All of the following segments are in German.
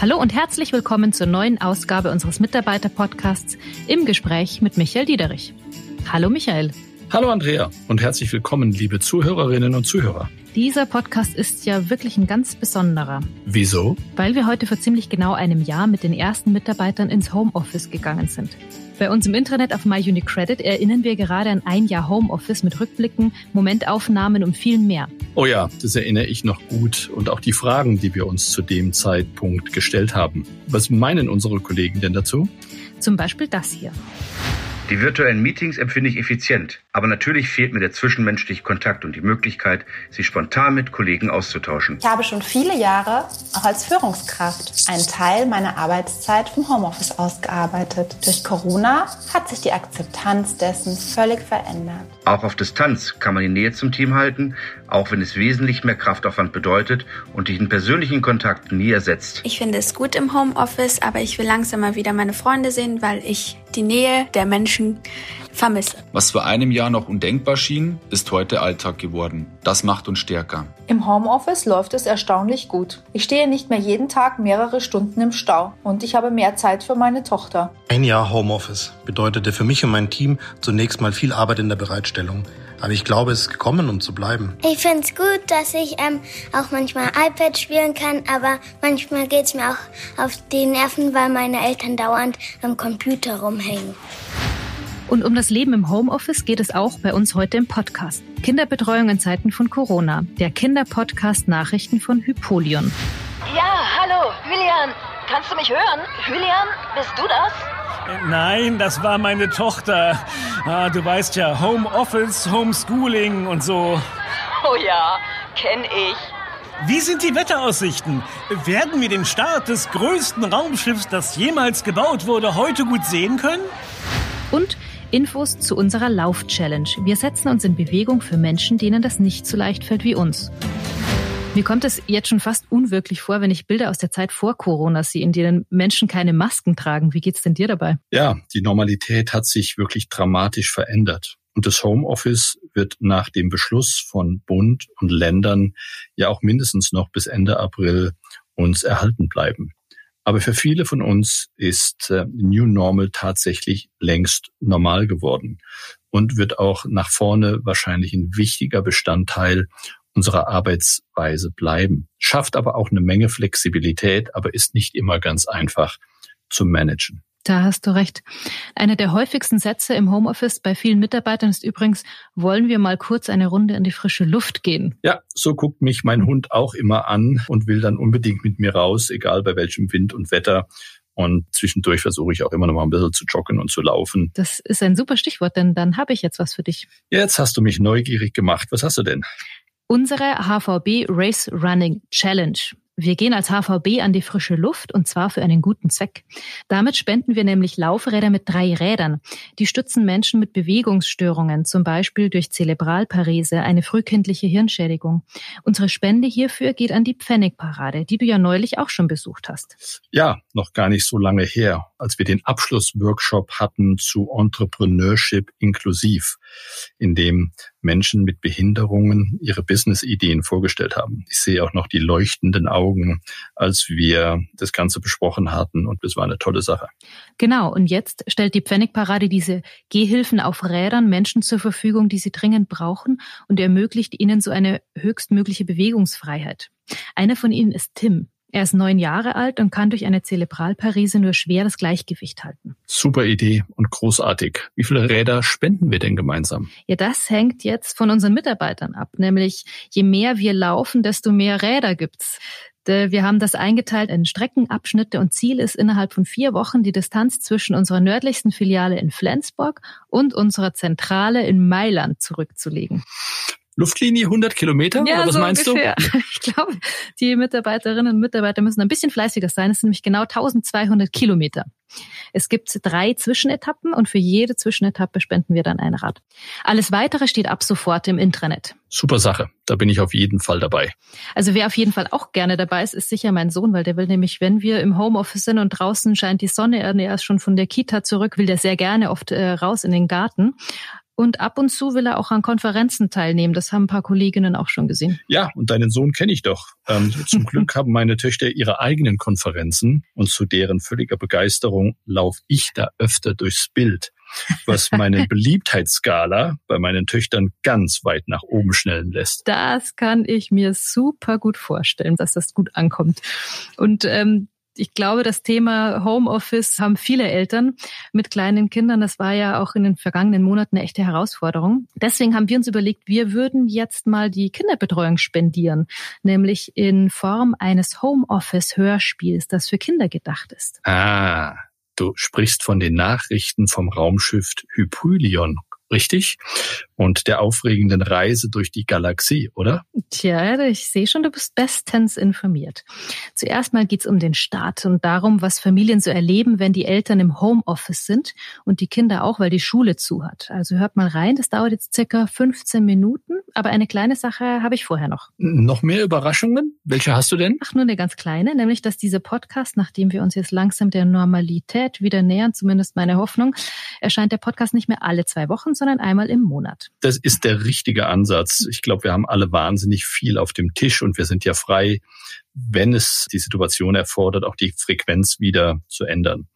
Hallo und herzlich willkommen zur neuen Ausgabe unseres Mitarbeiter-Podcasts im Gespräch mit Michael Diederich. Hallo Michael. Hallo Andrea und herzlich willkommen, liebe Zuhörerinnen und Zuhörer. Dieser Podcast ist ja wirklich ein ganz besonderer. Wieso? Weil wir heute vor ziemlich genau einem Jahr mit den ersten Mitarbeitern ins Homeoffice gegangen sind. Bei uns im Internet auf MyUniCredit erinnern wir gerade an ein Jahr Homeoffice mit Rückblicken, Momentaufnahmen und viel mehr. Oh ja, das erinnere ich noch gut und auch die Fragen, die wir uns zu dem Zeitpunkt gestellt haben. Was meinen unsere Kollegen denn dazu? Zum Beispiel das hier. Die virtuellen Meetings empfinde ich effizient, aber natürlich fehlt mir der zwischenmenschliche Kontakt und die Möglichkeit, sich spontan mit Kollegen auszutauschen. Ich habe schon viele Jahre auch als Führungskraft einen Teil meiner Arbeitszeit vom Homeoffice ausgearbeitet. Durch Corona hat sich die Akzeptanz dessen völlig verändert. Auch auf Distanz kann man die Nähe zum Team halten, auch wenn es wesentlich mehr Kraftaufwand bedeutet und diesen persönlichen Kontakt nie ersetzt. Ich finde es gut im Homeoffice, aber ich will langsam mal wieder meine Freunde sehen, weil ich die Nähe der Menschen vermisse. Was vor einem Jahr noch undenkbar schien, ist heute Alltag geworden. Das macht uns stärker. Im Homeoffice läuft es erstaunlich gut. Ich stehe nicht mehr jeden Tag mehrere Stunden im Stau und ich habe mehr Zeit für meine Tochter. Ein Jahr Homeoffice bedeutete für mich und mein Team zunächst mal viel Arbeit in der Bereitstellung. Aber ich glaube, es ist gekommen, um zu bleiben. Ich finde es gut, dass ich ähm, auch manchmal iPad spielen kann, aber manchmal geht es mir auch auf die Nerven, weil meine Eltern dauernd am Computer rumhängen. Und um das Leben im Homeoffice geht es auch bei uns heute im Podcast. Kinderbetreuung in Zeiten von Corona. Der Kinderpodcast Nachrichten von Hypolion. Ja, hallo, Julian. Kannst du mich hören? Julian, bist du das? Nein, das war meine Tochter. Ah, du weißt ja, Homeoffice, Homeschooling und so. Oh ja, kenn ich. Wie sind die Wetteraussichten? Werden wir den Start des größten Raumschiffs, das jemals gebaut wurde, heute gut sehen können? Und Infos zu unserer Lauf-Challenge. Wir setzen uns in Bewegung für Menschen, denen das nicht so leicht fällt wie uns. Mir kommt es jetzt schon fast unwirklich vor, wenn ich Bilder aus der Zeit vor Corona sehe, in denen Menschen keine Masken tragen. Wie geht's denn dir dabei? Ja, die Normalität hat sich wirklich dramatisch verändert. Und das Homeoffice wird nach dem Beschluss von Bund und Ländern ja auch mindestens noch bis Ende April uns erhalten bleiben. Aber für viele von uns ist äh, New Normal tatsächlich längst normal geworden und wird auch nach vorne wahrscheinlich ein wichtiger Bestandteil unserer Arbeitsweise bleiben. Schafft aber auch eine Menge Flexibilität, aber ist nicht immer ganz einfach zu managen. Da hast du recht. Einer der häufigsten Sätze im Homeoffice bei vielen Mitarbeitern ist übrigens, wollen wir mal kurz eine Runde in die frische Luft gehen? Ja, so guckt mich mein Hund auch immer an und will dann unbedingt mit mir raus, egal bei welchem Wind und Wetter. Und zwischendurch versuche ich auch immer noch mal ein bisschen zu joggen und zu laufen. Das ist ein super Stichwort, denn dann habe ich jetzt was für dich. Jetzt hast du mich neugierig gemacht. Was hast du denn? Unsere HVB Race Running Challenge. Wir gehen als HVB an die frische Luft und zwar für einen guten Zweck. Damit spenden wir nämlich Laufräder mit drei Rädern. Die stützen Menschen mit Bewegungsstörungen, zum Beispiel durch Zerebralparese, eine frühkindliche Hirnschädigung. Unsere Spende hierfür geht an die Pfennigparade, die du ja neulich auch schon besucht hast. Ja, noch gar nicht so lange her, als wir den Abschlussworkshop hatten zu Entrepreneurship inklusiv, in dem Menschen mit Behinderungen ihre Business-Ideen vorgestellt haben. Ich sehe auch noch die leuchtenden Augen, als wir das Ganze besprochen hatten und das war eine tolle Sache. Genau, und jetzt stellt die Pfennigparade diese Gehhilfen auf Rädern Menschen zur Verfügung, die sie dringend brauchen und ermöglicht ihnen so eine höchstmögliche Bewegungsfreiheit. Einer von ihnen ist Tim. Er ist neun Jahre alt und kann durch eine Zerebralparese nur schwer das Gleichgewicht halten. Super Idee und großartig. Wie viele Räder spenden wir denn gemeinsam? Ja, das hängt jetzt von unseren Mitarbeitern ab. Nämlich je mehr wir laufen, desto mehr Räder gibt's. Wir haben das eingeteilt in Streckenabschnitte und Ziel ist innerhalb von vier Wochen die Distanz zwischen unserer nördlichsten Filiale in Flensburg und unserer Zentrale in Mailand zurückzulegen. Luftlinie 100 Kilometer? Ja, oder was so meinst ungefähr. du? Ich glaube, die Mitarbeiterinnen und Mitarbeiter müssen ein bisschen fleißiger sein. Es sind nämlich genau 1200 Kilometer. Es gibt drei Zwischenetappen und für jede Zwischenetappe spenden wir dann ein Rad. Alles weitere steht ab sofort im Intranet. Super Sache. Da bin ich auf jeden Fall dabei. Also wer auf jeden Fall auch gerne dabei ist, ist sicher mein Sohn, weil der will nämlich, wenn wir im Homeoffice sind und draußen scheint die Sonne, er ist schon von der Kita zurück, will der sehr gerne oft äh, raus in den Garten. Und ab und zu will er auch an Konferenzen teilnehmen. Das haben ein paar Kolleginnen auch schon gesehen. Ja, und deinen Sohn kenne ich doch. Ähm, zum Glück haben meine Töchter ihre eigenen Konferenzen und zu deren völliger Begeisterung laufe ich da öfter durchs Bild was meine Beliebtheitsskala bei meinen Töchtern ganz weit nach oben schnellen lässt. Das kann ich mir super gut vorstellen, dass das gut ankommt. Und ähm, ich glaube, das Thema Homeoffice haben viele Eltern mit kleinen Kindern. Das war ja auch in den vergangenen Monaten eine echte Herausforderung. Deswegen haben wir uns überlegt, wir würden jetzt mal die Kinderbetreuung spendieren, nämlich in Form eines Homeoffice-Hörspiels, das für Kinder gedacht ist. Ah, Du sprichst von den Nachrichten vom Raumschiff Hypylion, richtig? Und der aufregenden Reise durch die Galaxie, oder? Tja, ich sehe schon, du bist bestens informiert. Zuerst mal geht's um den Start und darum, was Familien so erleben, wenn die Eltern im Homeoffice sind und die Kinder auch, weil die Schule zu hat. Also hört mal rein, das dauert jetzt circa 15 Minuten, aber eine kleine Sache habe ich vorher noch. Noch mehr Überraschungen? Welche hast du denn? Ach, nur eine ganz kleine, nämlich, dass dieser Podcast, nachdem wir uns jetzt langsam der Normalität wieder nähern, zumindest meine Hoffnung, erscheint der Podcast nicht mehr alle zwei Wochen, sondern einmal im Monat. Das ist der richtige Ansatz. Ich glaube, wir haben alle wahnsinnig viel auf dem Tisch und wir sind ja frei, wenn es die Situation erfordert, auch die Frequenz wieder zu ändern.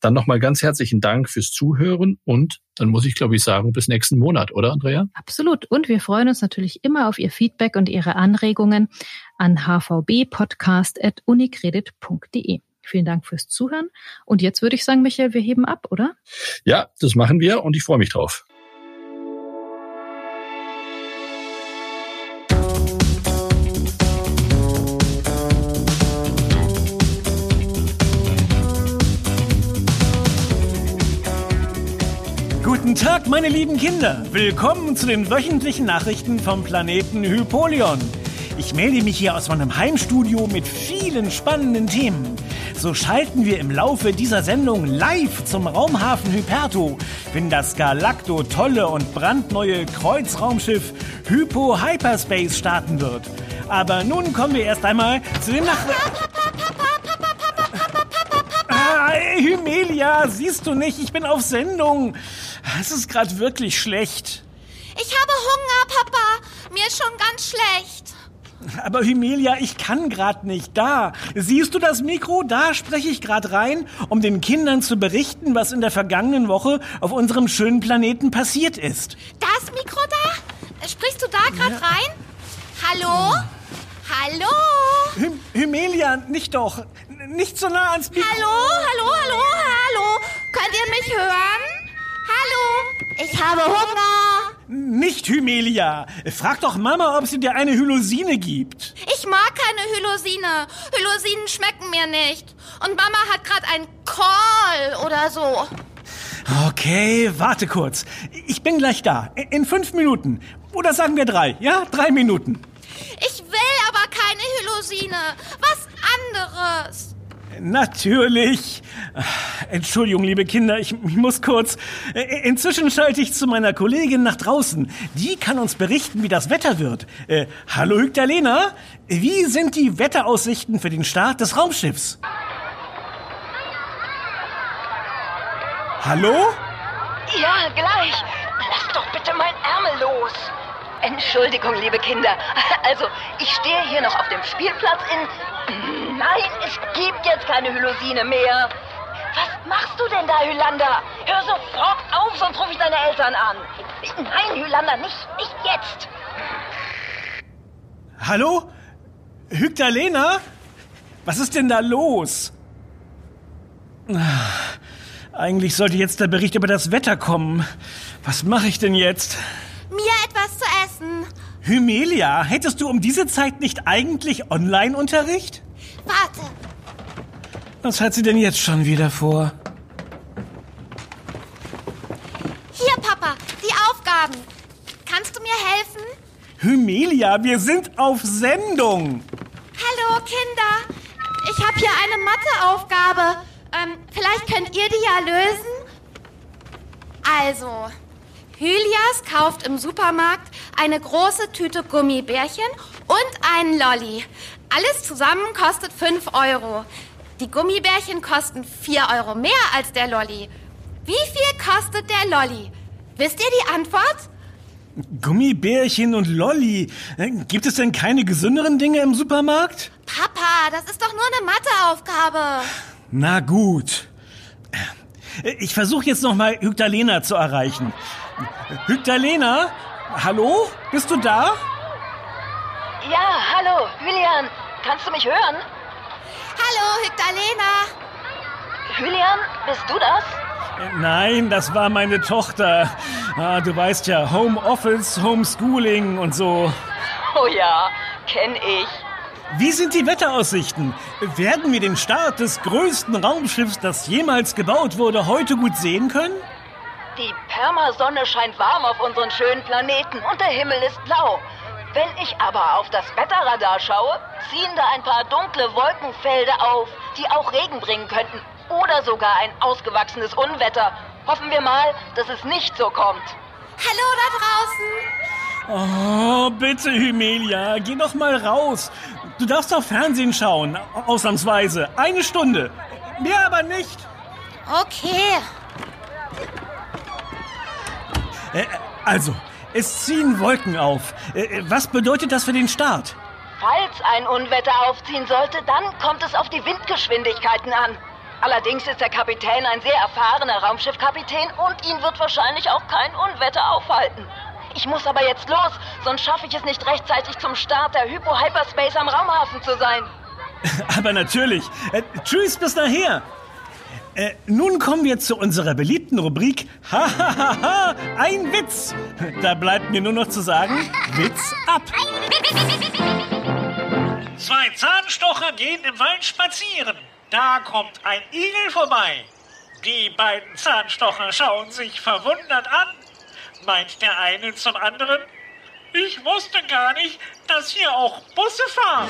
Dann nochmal ganz herzlichen Dank fürs Zuhören und dann muss ich, glaube ich, sagen, bis nächsten Monat, oder Andrea? Absolut. Und wir freuen uns natürlich immer auf Ihr Feedback und Ihre Anregungen an hvbpodcast.unicredit.de. Vielen Dank fürs Zuhören. Und jetzt würde ich sagen, Michael, wir heben ab, oder? Ja, das machen wir und ich freue mich drauf. Guten Tag, meine lieben Kinder. Willkommen zu den wöchentlichen Nachrichten vom Planeten Hypolion. Ich melde mich hier aus meinem Heimstudio mit vielen spannenden Themen. So schalten wir im Laufe dieser Sendung live zum Raumhafen Hyperto, wenn das Galacto tolle und brandneue Kreuzraumschiff Hypo Hyperspace starten wird. Aber nun kommen wir erst einmal zu den Nachrichten. Ah, Hymelia, siehst du nicht, ich bin auf Sendung. Es ist gerade wirklich schlecht. Ich habe Hunger, Papa. Mir ist schon ganz schlecht. Aber Hymelia, ich kann gerade nicht. Da. Siehst du das Mikro? Da spreche ich gerade rein, um den Kindern zu berichten, was in der vergangenen Woche auf unserem schönen Planeten passiert ist. Das Mikro da? Sprichst du da gerade ja. rein? Hallo? Hallo? Hy Hymelia, nicht doch. Nicht so nah ans Mikro. Hallo, hallo, hallo. Ich habe Hunger. Nicht Hymelia. Frag doch Mama, ob sie dir eine Hylosine gibt. Ich mag keine Hylosine. Hylosinen schmecken mir nicht. Und Mama hat gerade ein Call oder so. Okay, warte kurz. Ich bin gleich da. In fünf Minuten. Oder sagen wir drei. Ja, drei Minuten. Ich will aber keine Hylosine. Was anderes. Natürlich. Entschuldigung, liebe Kinder, ich, ich, muss kurz. Inzwischen schalte ich zu meiner Kollegin nach draußen. Die kann uns berichten, wie das Wetter wird. Äh, hallo Hygdalena, wie sind die Wetteraussichten für den Start des Raumschiffs? Hallo? Ja, gleich. Lass doch bitte mein Ärmel los. Entschuldigung, liebe Kinder. Also, ich stehe hier noch auf dem Spielplatz in Nein, es gibt jetzt keine Hylosine mehr. Was machst du denn da, Hylander? Hör sofort auf, sonst rufe ich deine Eltern an. Nein, Hylander, nicht, nicht jetzt. Hallo? Hygdalena? Was ist denn da los? Eigentlich sollte jetzt der Bericht über das Wetter kommen. Was mache ich denn jetzt? Mir etwas zu essen. Hymelia, hättest du um diese Zeit nicht eigentlich Online-Unterricht? Warte. Was hat sie denn jetzt schon wieder vor? Hier, Papa, die Aufgaben. Kannst du mir helfen? Hymelia, wir sind auf Sendung. Hallo, Kinder. Ich habe hier eine Matheaufgabe. Ähm, vielleicht könnt ihr die ja lösen? Also, Hylias kauft im Supermarkt eine große Tüte Gummibärchen und einen Lolli. Alles zusammen kostet 5 Euro. Die Gummibärchen kosten 4 Euro mehr als der Lolli. Wie viel kostet der Lolli? Wisst ihr die Antwort? Gummibärchen und Lolli. Gibt es denn keine gesünderen Dinge im Supermarkt? Papa, das ist doch nur eine Matheaufgabe. Na gut. Ich versuche jetzt noch mal Hygdalena zu erreichen. Hygdalena? Hallo? Bist du da? Ja, hallo, Julian. Kannst du mich hören? Hallo, Hygdalena. Julian, bist du das? Nein, das war meine Tochter. Ah, du weißt ja, Homeoffice, Homeschooling und so. Oh ja, kenn ich. Wie sind die Wetteraussichten? Werden wir den Start des größten Raumschiffs, das jemals gebaut wurde, heute gut sehen können? Die Permasonne scheint warm auf unseren schönen Planeten und der Himmel ist blau. Wenn ich aber auf das Wetterradar schaue, ziehen da ein paar dunkle Wolkenfelder auf, die auch Regen bringen könnten. Oder sogar ein ausgewachsenes Unwetter. Hoffen wir mal, dass es nicht so kommt. Hallo da draußen! Oh, bitte, Hymelia, geh doch mal raus. Du darfst doch Fernsehen schauen, ausnahmsweise. Eine Stunde. Mehr aber nicht. Okay. Äh, also, es ziehen Wolken auf. Äh, was bedeutet das für den Start? Falls ein Unwetter aufziehen sollte, dann kommt es auf die Windgeschwindigkeiten an. Allerdings ist der Kapitän ein sehr erfahrener Raumschiffkapitän und ihn wird wahrscheinlich auch kein Unwetter aufhalten. Ich muss aber jetzt los, sonst schaffe ich es nicht rechtzeitig zum Start der Hypo-Hyperspace am Raumhafen zu sein. aber natürlich. Äh, tschüss, bis nachher. Äh, nun kommen wir zu unserer beliebten Rubrik Hahaha, ein Witz. Da bleibt mir nur noch zu sagen, Witz ab. Zwei Zahnstocher gehen im Wald spazieren. Da kommt ein Igel vorbei. Die beiden Zahnstocher schauen sich verwundert an. Meint der eine zum anderen, ich wusste gar nicht, dass hier auch Busse fahren.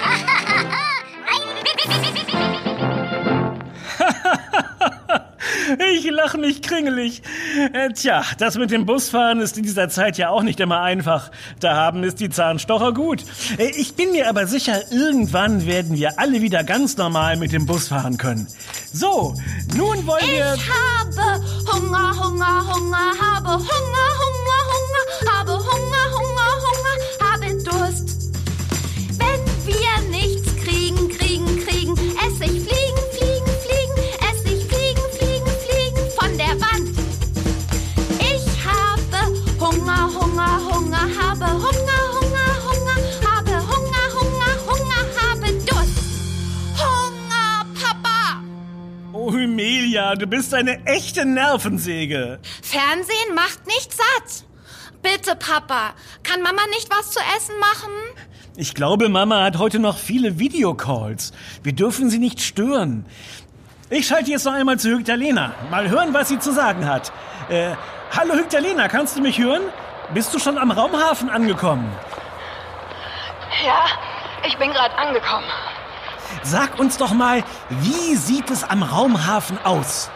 Ich lache mich kringelig. Äh, tja, das mit dem Busfahren ist in dieser Zeit ja auch nicht immer einfach. Da haben es die Zahnstocher gut. Äh, ich bin mir aber sicher, irgendwann werden wir alle wieder ganz normal mit dem Bus fahren können. So, nun wollen wir... Ich habe Hunger, Hunger, Hunger, habe Hunger, Hunger, Hunger, habe Hunger, Hunger, Hunger, habe Durst. Wenn wir Oh, Hymelia, du bist eine echte Nervensäge. Fernsehen macht nicht satt. Bitte, Papa, kann Mama nicht was zu essen machen? Ich glaube, Mama hat heute noch viele Videocalls. Wir dürfen sie nicht stören. Ich schalte jetzt noch einmal zu Hygdalena. Mal hören, was sie zu sagen hat. Äh, hallo Hygdalena, kannst du mich hören? Bist du schon am Raumhafen angekommen? Ja, ich bin gerade angekommen. Sag uns doch mal, wie sieht es am Raumhafen aus?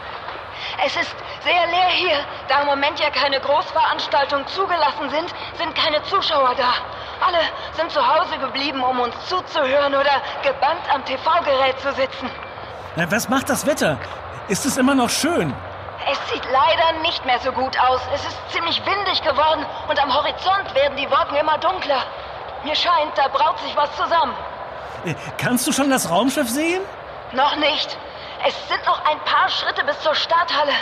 Es ist sehr leer hier. Da im Moment ja keine Großveranstaltungen zugelassen sind, sind keine Zuschauer da. Alle sind zu Hause geblieben, um uns zuzuhören oder gebannt am TV-Gerät zu sitzen. Na, was macht das Wetter? Ist es immer noch schön? Es sieht leider nicht mehr so gut aus. Es ist ziemlich windig geworden und am Horizont werden die Wolken immer dunkler. Mir scheint, da braut sich was zusammen. Kannst du schon das Raumschiff sehen? Noch nicht. Es sind noch ein paar Schritte bis zur Starthalle.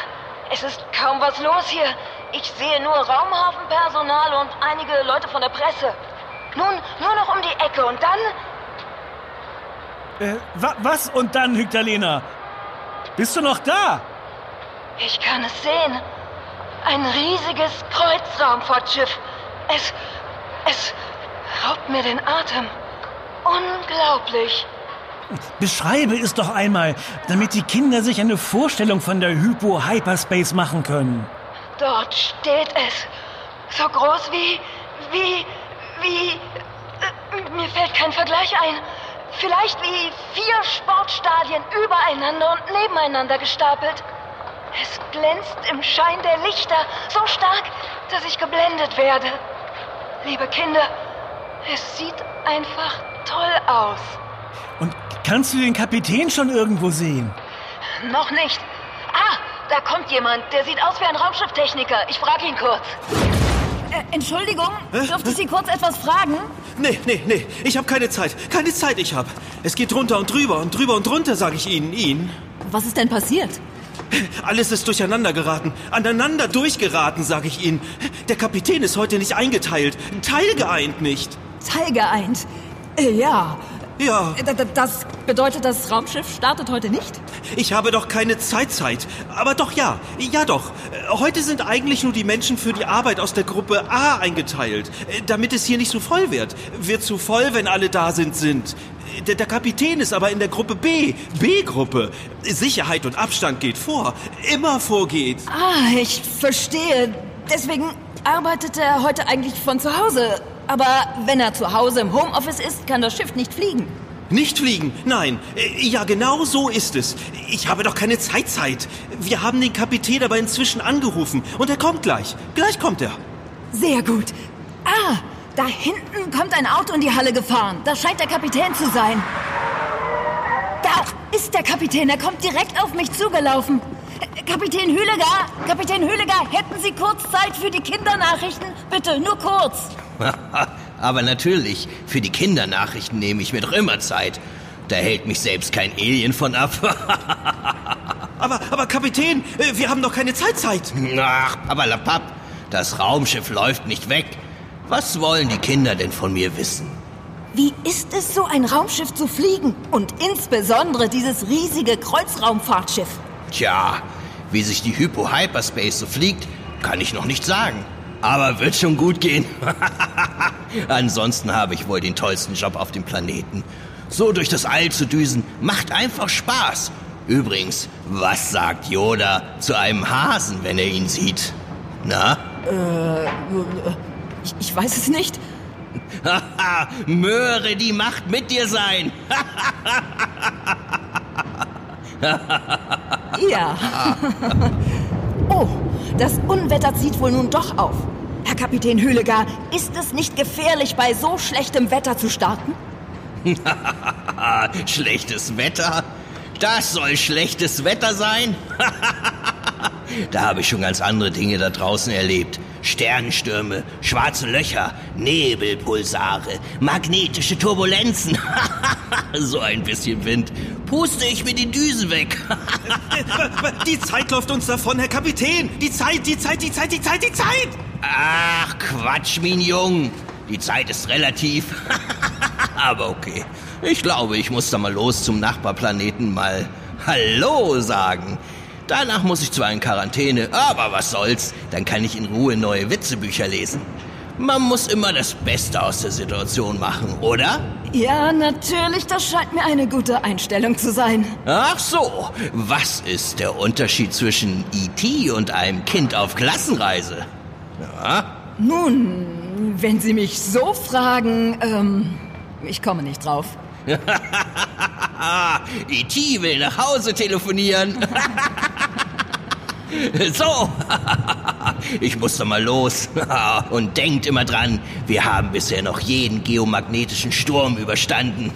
Es ist kaum was los hier. Ich sehe nur Raumhafenpersonal und einige Leute von der Presse. Nun, nur noch um die Ecke und dann... Äh, wa was und dann, Hygdalena? Bist du noch da? Ich kann es sehen. Ein riesiges Kreuzraumfahrtschiff. Es... es raubt mir den Atem. Unglaublich. Beschreibe es doch einmal, damit die Kinder sich eine Vorstellung von der Hypo-Hyperspace machen können. Dort steht es. So groß wie. wie. wie. Äh, mir fällt kein Vergleich ein. Vielleicht wie vier Sportstadien übereinander und nebeneinander gestapelt. Es glänzt im Schein der Lichter so stark, dass ich geblendet werde. Liebe Kinder, es sieht einfach toll aus. Und kannst du den Kapitän schon irgendwo sehen? Noch nicht. Ah, da kommt jemand. Der sieht aus wie ein Raumschifftechniker. Ich frage ihn kurz. Äh, Entschuldigung, dürfte ich Sie kurz etwas fragen? Nee, nee, nee. Ich habe keine Zeit. Keine Zeit ich habe. Es geht drunter und drüber und drüber und drunter, sage ich Ihnen. Ihnen. Was ist denn passiert? Alles ist durcheinander geraten. Aneinander durchgeraten, sage ich Ihnen. Der Kapitän ist heute nicht eingeteilt. Teilgeeint nicht. Teilgeeint? Äh, ja. Ja. D- Das bedeutet, das Raumschiff startet heute nicht? Ich habe doch keine Zeitzeit. Aber doch ja. Ja doch. Äh, Heute sind eigentlich nur die Menschen für die Arbeit aus der Gruppe A eingeteilt. Äh, Damit es hier nicht so voll wird. Wird zu voll, wenn alle da sind, sind. Äh, Der, der Kapitän ist aber in der Gruppe B. B-Gruppe. Sicherheit und Abstand geht vor. Immer vorgeht. Ah, ich verstehe. Deswegen arbeitet er heute eigentlich von zu Hause. Aber wenn er zu Hause im Homeoffice ist, kann das Schiff nicht fliegen. Nicht fliegen, nein. Äh, Ja, genau so ist es. Ich habe doch keine Zeitzeit. Wir haben den Kapitän aber inzwischen angerufen und er kommt gleich. Gleich kommt er. Sehr gut. Ah, da hinten kommt ein Auto in die Halle gefahren. Das scheint der Kapitän zu sein. Da ist der Kapitän. Er kommt direkt auf mich zugelaufen. Kapitän Hülegar, Kapitän Hülegar, hätten Sie kurz Zeit für die Kindernachrichten? Bitte, nur kurz. Aber natürlich, für die Kindernachrichten nehme ich mir doch immer Zeit. Da hält mich selbst kein Alien von ab. Aber, aber Kapitän, äh, wir haben doch keine Zeitzeit. Ach, aber lapapp, das Raumschiff läuft nicht weg. Was wollen die Kinder denn von mir wissen? Wie ist es, so ein Raumschiff zu fliegen? Und insbesondere dieses riesige Kreuzraumfahrtschiff. Tja, wie sich die Hypo Hyperspace so fliegt, kann ich noch nicht sagen. Aber wird schon gut gehen. Ansonsten habe ich wohl den tollsten Job auf dem Planeten. So durch das All zu düsen, macht einfach Spaß. Übrigens, was sagt Yoda zu einem Hasen, wenn er ihn sieht? Na? Äh, ich, ich weiß es nicht. Haha, Möhre die Macht mit dir sein. Ja. oh, das Unwetter zieht wohl nun doch auf. Herr Kapitän Hülegar, ist es nicht gefährlich, bei so schlechtem Wetter zu starten? Schlechtes Wetter? Das soll schlechtes Wetter sein? da habe ich schon ganz andere Dinge da draußen erlebt. Sternstürme, schwarze Löcher, Nebelpulsare, magnetische Turbulenzen. so ein bisschen Wind. Puste ich mir die Düsen weg. Die Zeit läuft uns davon, Herr Kapitän. Die Zeit, die Zeit, die Zeit, die Zeit, die Zeit. Ach, Quatsch, Mignon. Die Zeit ist relativ. Aber okay. Ich glaube, ich muss da mal los zum Nachbarplaneten mal Hallo sagen. Danach muss ich zwar in Quarantäne, aber was soll's. Dann kann ich in Ruhe neue Witzebücher lesen. Man muss immer das Beste aus der Situation machen, oder? Ja, natürlich, das scheint mir eine gute Einstellung zu sein. Ach so, was ist der Unterschied zwischen E.T. und einem Kind auf Klassenreise? Ja? Nun, wenn Sie mich so fragen, ähm, ich komme nicht drauf. E.T. will nach Hause telefonieren. so, ich muss doch mal los. Und denkt immer dran, wir haben bisher noch jeden geomagnetischen Sturm überstanden.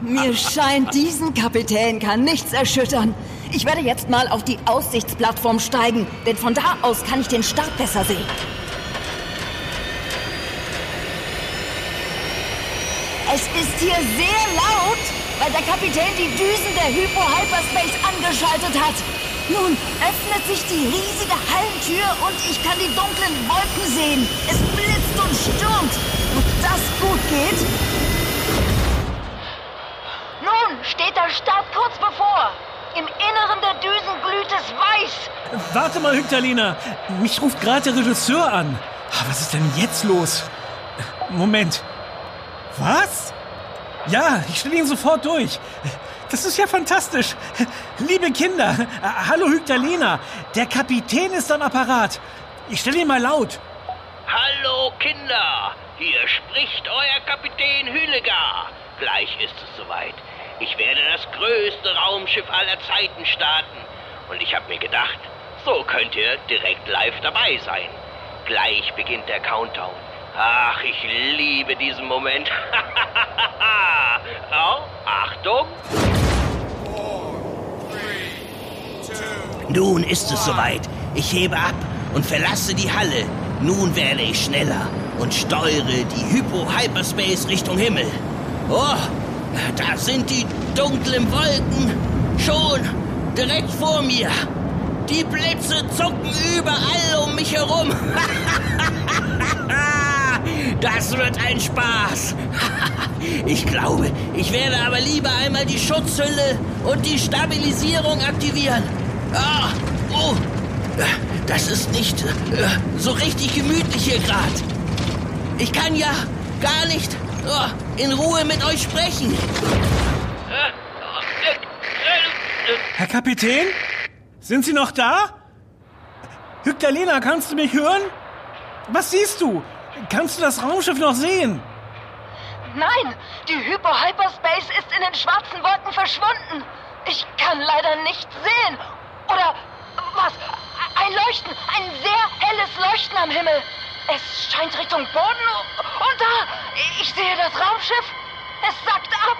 Mir scheint, diesen Kapitän kann nichts erschüttern. Ich werde jetzt mal auf die Aussichtsplattform steigen, denn von da aus kann ich den Start besser sehen. Es ist hier sehr laut, weil der Kapitän die Düsen der Hypo Hyperspace angeschaltet hat. Nun öffnet sich die riesige Hallentür und ich kann die dunklen Wolken sehen. Es blitzt und stürmt. Ob das gut geht? Nun steht der Start kurz bevor. Im Inneren der Düsen glüht es weiß. Warte mal, Hügdalina. Mich ruft gerade der Regisseur an. Ah, Was ist denn jetzt los? Moment. Was? Ja, ich stelle ihn sofort durch. Das ist ja fantastisch. Liebe Kinder, äh, hallo Hügdalina. Der Kapitän ist am Apparat. Ich stelle ihn mal laut. Hallo Kinder, hier spricht euer Kapitän Hülegar. Gleich ist es soweit. Ich werde das größte Raumschiff aller Zeiten starten. Und ich habe mir gedacht, so könnt ihr direkt live dabei sein. Gleich beginnt der Countdown. Ach, ich liebe diesen Moment. oh, Achtung. Nun ist es soweit. Ich hebe ab und verlasse die Halle. Nun werde ich schneller und steuere die Hypo-Hyperspace Richtung Himmel. Oh, da sind die dunklen Wolken. Schon direkt vor mir. Die Blitze zucken überall um mich herum. Das wird ein Spaß. Ich glaube, ich werde aber lieber einmal die Schutzhülle und die Stabilisierung aktivieren. Ah, oh, das ist nicht äh, so richtig gemütlich hier gerade. Ich kann ja gar nicht oh, in Ruhe mit euch sprechen. Herr Kapitän? Sind Sie noch da? Hygdalena, kannst du mich hören? Was siehst du? Kannst du das Raumschiff noch sehen? Nein, die Hyper-Hyperspace ist in den schwarzen Wolken verschwunden. Ich kann leider nicht sehen. Oder was? Ein Leuchten, ein sehr helles Leuchten am Himmel. Es scheint Richtung Boden. Und da, ich sehe das Raumschiff. Es sackt ab.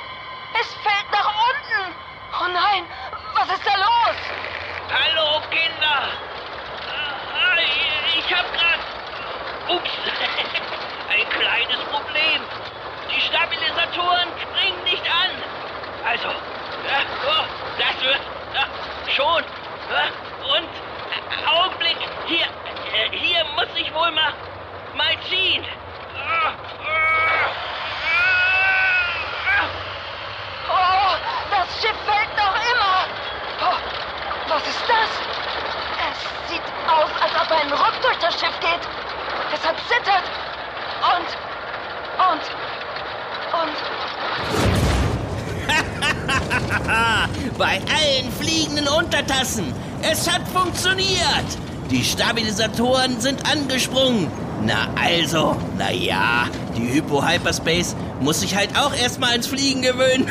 Es fällt nach unten. Oh nein, was ist da los? Hallo, Kinder. Ah, Ich hab grad... Ups. Ein kleines Problem. Die Stabilisatoren springen nicht an. Also, äh, oh, das wird äh, schon. Äh, und äh, Augenblick, hier, äh, hier muss ich wohl mal, mal ziehen. Oh, das Schiff fällt noch immer. Oh, was ist das? Es sieht aus, als ob ein Ruck durch das Schiff geht. Es hat zittert. Und, und, und. Bei allen fliegenden Untertassen. Es hat funktioniert. Die Stabilisatoren sind angesprungen. Na also, na ja, die Hypo-Hyperspace muss sich halt auch erstmal ans Fliegen gewöhnen.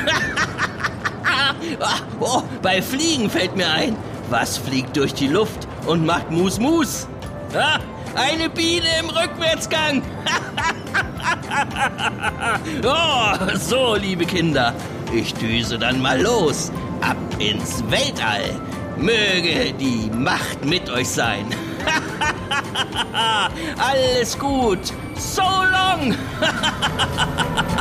Ah, oh, bei Fliegen fällt mir ein. Was fliegt durch die Luft und macht Mus-Mus? Ah, eine Biene im Rückwärtsgang. oh, so, liebe Kinder, ich düse dann mal los. Ab ins Weltall. Möge die Macht mit euch sein. Alles gut. So long.